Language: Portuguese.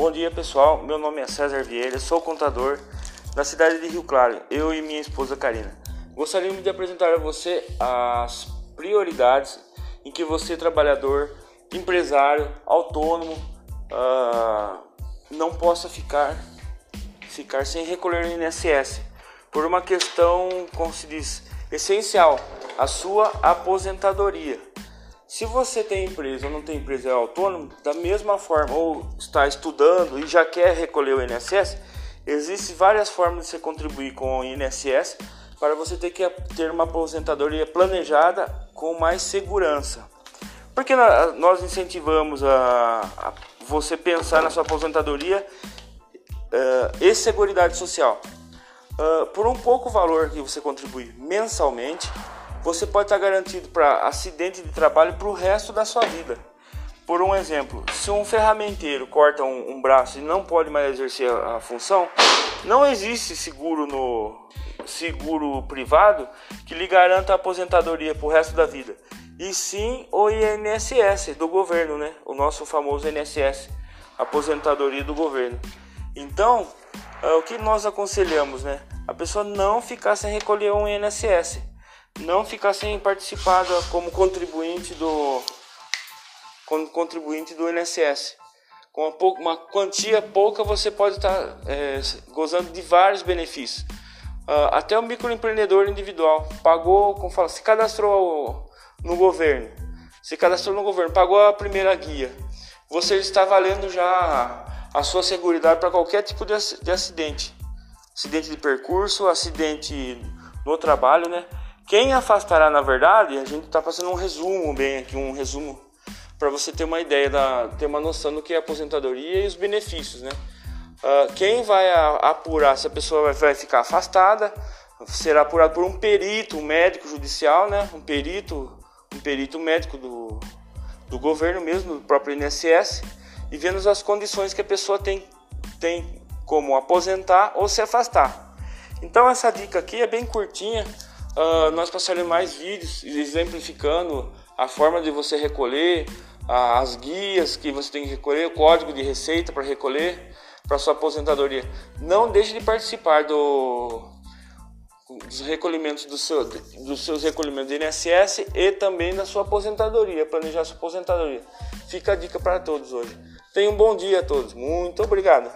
Bom dia pessoal, meu nome é César Vieira, sou contador da cidade de Rio Claro, eu e minha esposa Karina. Gostaríamos de apresentar a você as prioridades em que você, trabalhador, empresário, autônomo, uh, não possa ficar, ficar sem recolher o INSS por uma questão, como se diz, essencial, a sua aposentadoria. Se você tem empresa ou não tem empresa é autônomo, da mesma forma, ou está estudando e já quer recolher o INSS, existem várias formas de você contribuir com o INSS para você ter que ter uma aposentadoria planejada com mais segurança. Porque nós incentivamos a, a você pensar na sua aposentadoria uh, e seguridade social. Uh, por um pouco valor que você contribui mensalmente, você pode estar garantido para acidente de trabalho para o resto da sua vida. Por um exemplo, se um ferramenteiro corta um, um braço e não pode mais exercer a, a, função, não existe seguro no seguro privado que lhe garanta a aposentadoria para o resto da vida. E sim o INSS do governo, né? O nosso famoso INSS, aposentadoria do governo. Então, é, o que nós aconselhamos, né? A pessoa não ficar sem recolher um INSS não ficar sem participar como contribuinte do como contribuinte do INSS. Com uma, uma quantia pouca você pode estar é, gozando de vários benefícios. Uh, até o microempreendedor individual pagou, como fala, se cadastrou no governo, se cadastrou no governo, pagou a primeira guia. Você está valendo já a sua segurança para qualquer tipo de acidente, acidente de percurso, acidente no trabalho, né? Quem afastará, na verdade, a gente está fazendo um resumo bem aqui, um resumo para você ter uma ideia, da, ter uma noção do que é aposentadoria e os benefícios, né? Uh, quem vai apurar se a pessoa vai ficar afastada será apurado por um perito, um médico judicial, né? Um perito, um perito médico do, do governo mesmo, do próprio INSS, e vendo as condições que a pessoa tem, tem como aposentar ou se afastar. Então essa dica aqui é bem curtinha uh, nós passaremos mais vídeos exemplificando a forma de você recolher, uh, as guias que você tem que recolher, o código de receita para recolher para sua aposentadoria. Não deixe de participar do, dos recolhimentos do seu, dos seus recolhimentos do INSS e também da sua aposentadoria, planejar sua aposentadoria. Fica a dica para todos hoje. Tenha um bom dia a todos. Muito obrigado.